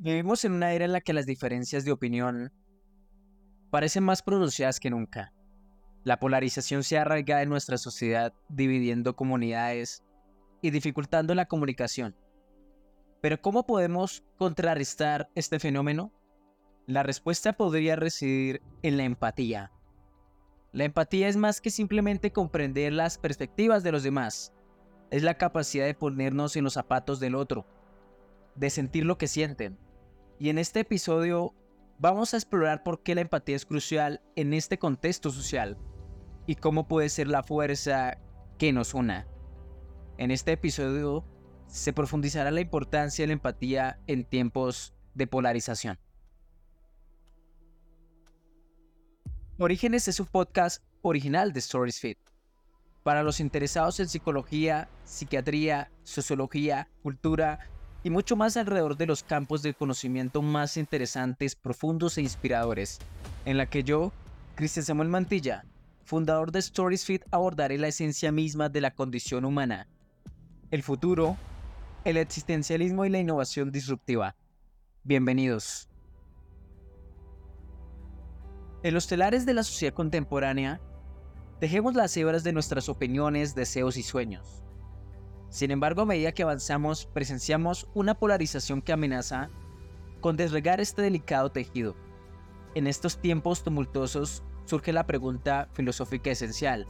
Vivimos en una era en la que las diferencias de opinión parecen más pronunciadas que nunca. La polarización se arraiga en nuestra sociedad, dividiendo comunidades y dificultando la comunicación. Pero ¿cómo podemos contrarrestar este fenómeno? La respuesta podría residir en la empatía. La empatía es más que simplemente comprender las perspectivas de los demás. Es la capacidad de ponernos en los zapatos del otro, de sentir lo que sienten, y en este episodio vamos a explorar por qué la empatía es crucial en este contexto social y cómo puede ser la fuerza que nos una. En este episodio se profundizará la importancia de la empatía en tiempos de polarización. Orígenes es un podcast original de Stories Fit. Para los interesados en psicología, psiquiatría, sociología, cultura y mucho más alrededor de los campos del conocimiento más interesantes, profundos e inspiradores, en la que yo, Cristian Samuel Mantilla, fundador de Stories Fit, abordaré la esencia misma de la condición humana, el futuro, el existencialismo y la innovación disruptiva. Bienvenidos. En los telares de la sociedad contemporánea, dejemos las hebras de nuestras opiniones, deseos y sueños sin embargo, a medida que avanzamos, presenciamos una polarización que amenaza con desregar este delicado tejido. En estos tiempos tumultuosos surge la pregunta filosófica esencial.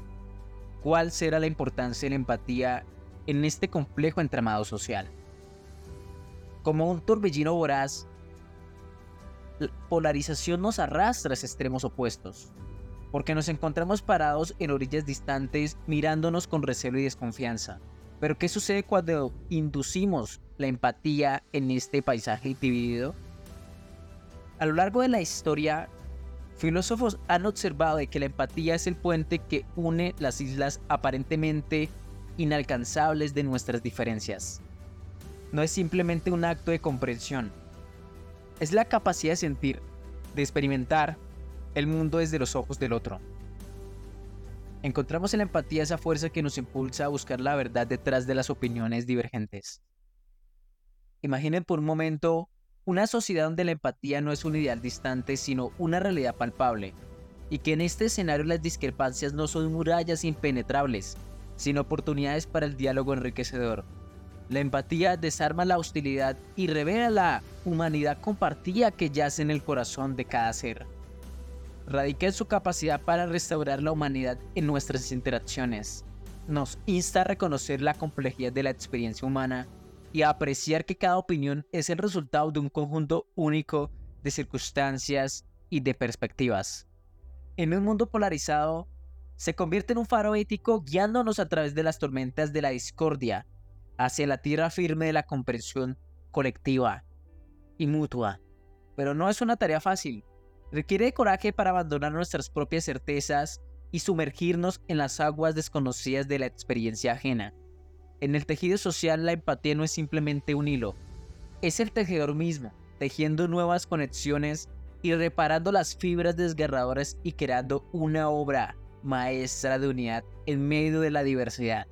¿Cuál será la importancia de la empatía en este complejo entramado social? Como un torbellino voraz, la polarización nos arrastra a extremos opuestos, porque nos encontramos parados en orillas distantes mirándonos con recelo y desconfianza. Pero ¿qué sucede cuando inducimos la empatía en este paisaje dividido? A lo largo de la historia, filósofos han observado que la empatía es el puente que une las islas aparentemente inalcanzables de nuestras diferencias. No es simplemente un acto de comprensión, es la capacidad de sentir, de experimentar el mundo desde los ojos del otro. Encontramos en la empatía esa fuerza que nos impulsa a buscar la verdad detrás de las opiniones divergentes. Imaginen por un momento una sociedad donde la empatía no es un ideal distante, sino una realidad palpable, y que en este escenario las discrepancias no son murallas impenetrables, sino oportunidades para el diálogo enriquecedor. La empatía desarma la hostilidad y revela la humanidad compartida que yace en el corazón de cada ser radica en su capacidad para restaurar la humanidad en nuestras interacciones. Nos insta a reconocer la complejidad de la experiencia humana y a apreciar que cada opinión es el resultado de un conjunto único de circunstancias y de perspectivas. En un mundo polarizado, se convierte en un faro ético guiándonos a través de las tormentas de la discordia hacia la tierra firme de la comprensión colectiva y mutua. Pero no es una tarea fácil, Requiere coraje para abandonar nuestras propias certezas y sumergirnos en las aguas desconocidas de la experiencia ajena. En el tejido social la empatía no es simplemente un hilo, es el tejedor mismo, tejiendo nuevas conexiones y reparando las fibras desgarradoras y creando una obra maestra de unidad en medio de la diversidad.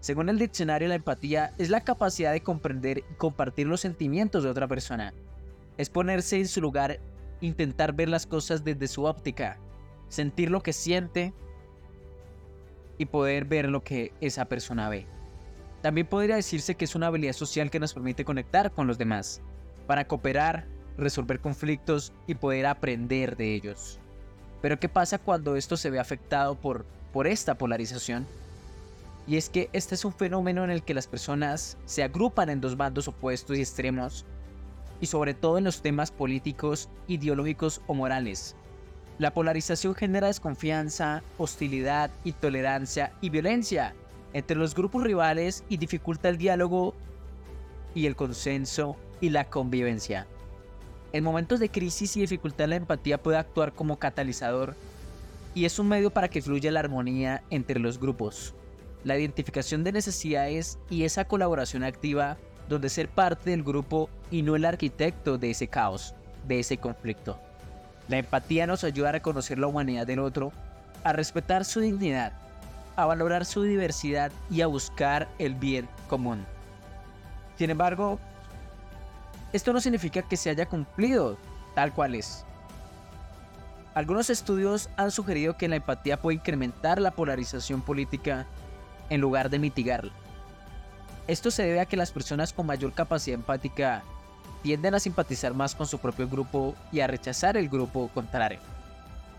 Según el diccionario, la empatía es la capacidad de comprender y compartir los sentimientos de otra persona. Es ponerse en su lugar intentar ver las cosas desde su óptica, sentir lo que siente y poder ver lo que esa persona ve. También podría decirse que es una habilidad social que nos permite conectar con los demás, para cooperar, resolver conflictos y poder aprender de ellos. Pero ¿qué pasa cuando esto se ve afectado por, por esta polarización? Y es que este es un fenómeno en el que las personas se agrupan en dos bandos opuestos y extremos y sobre todo en los temas políticos, ideológicos o morales. La polarización genera desconfianza, hostilidad, intolerancia y violencia entre los grupos rivales y dificulta el diálogo y el consenso y la convivencia. En momentos de crisis y dificultad la empatía puede actuar como catalizador y es un medio para que fluya la armonía entre los grupos. La identificación de necesidades y esa colaboración activa donde ser parte del grupo y no el arquitecto de ese caos, de ese conflicto. La empatía nos ayuda a reconocer la humanidad del otro, a respetar su dignidad, a valorar su diversidad y a buscar el bien común. Sin embargo, esto no significa que se haya cumplido tal cual es. Algunos estudios han sugerido que la empatía puede incrementar la polarización política en lugar de mitigarla. Esto se debe a que las personas con mayor capacidad empática tienden a simpatizar más con su propio grupo y a rechazar el grupo contrario.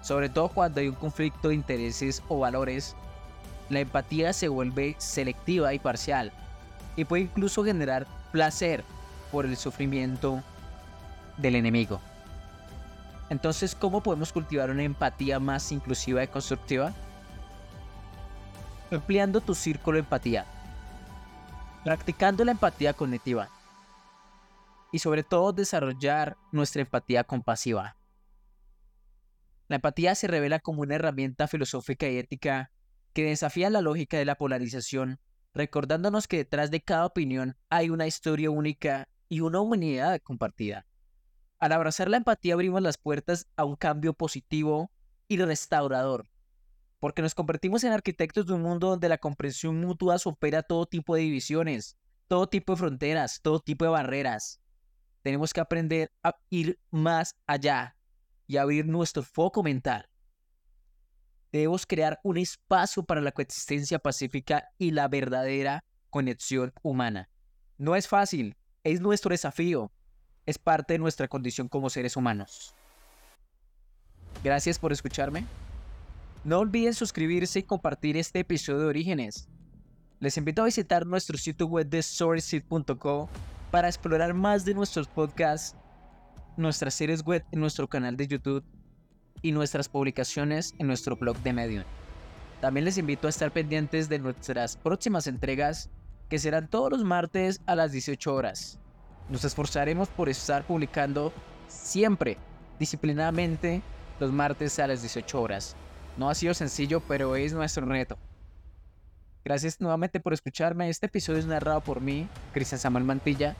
Sobre todo cuando hay un conflicto de intereses o valores, la empatía se vuelve selectiva y parcial y puede incluso generar placer por el sufrimiento del enemigo. Entonces, ¿cómo podemos cultivar una empatía más inclusiva y constructiva? Empleando tu círculo de empatía. Practicando la empatía cognitiva. Y sobre todo desarrollar nuestra empatía compasiva. La empatía se revela como una herramienta filosófica y ética que desafía la lógica de la polarización, recordándonos que detrás de cada opinión hay una historia única y una humanidad compartida. Al abrazar la empatía abrimos las puertas a un cambio positivo y restaurador, porque nos convertimos en arquitectos de un mundo donde la comprensión mutua supera todo tipo de divisiones, todo tipo de fronteras, todo tipo de barreras. Tenemos que aprender a ir más allá y abrir nuestro foco mental. Debemos crear un espacio para la coexistencia pacífica y la verdadera conexión humana. No es fácil, es nuestro desafío, es parte de nuestra condición como seres humanos. Gracias por escucharme. No olviden suscribirse y compartir este episodio de Orígenes. Les invito a visitar nuestro sitio web de storyseed.co para explorar más de nuestros podcasts, nuestras series web en nuestro canal de YouTube y nuestras publicaciones en nuestro blog de Medium. También les invito a estar pendientes de nuestras próximas entregas que serán todos los martes a las 18 horas. Nos esforzaremos por estar publicando siempre, disciplinadamente, los martes a las 18 horas. No ha sido sencillo, pero es nuestro reto. Gracias nuevamente por escucharme. Este episodio es narrado por mí, Cristian Samuel Mantilla.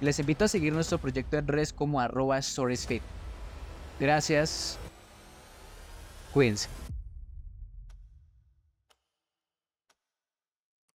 Les invito a seguir nuestro proyecto en redes como arroba storiesfit. Gracias. Cuídense.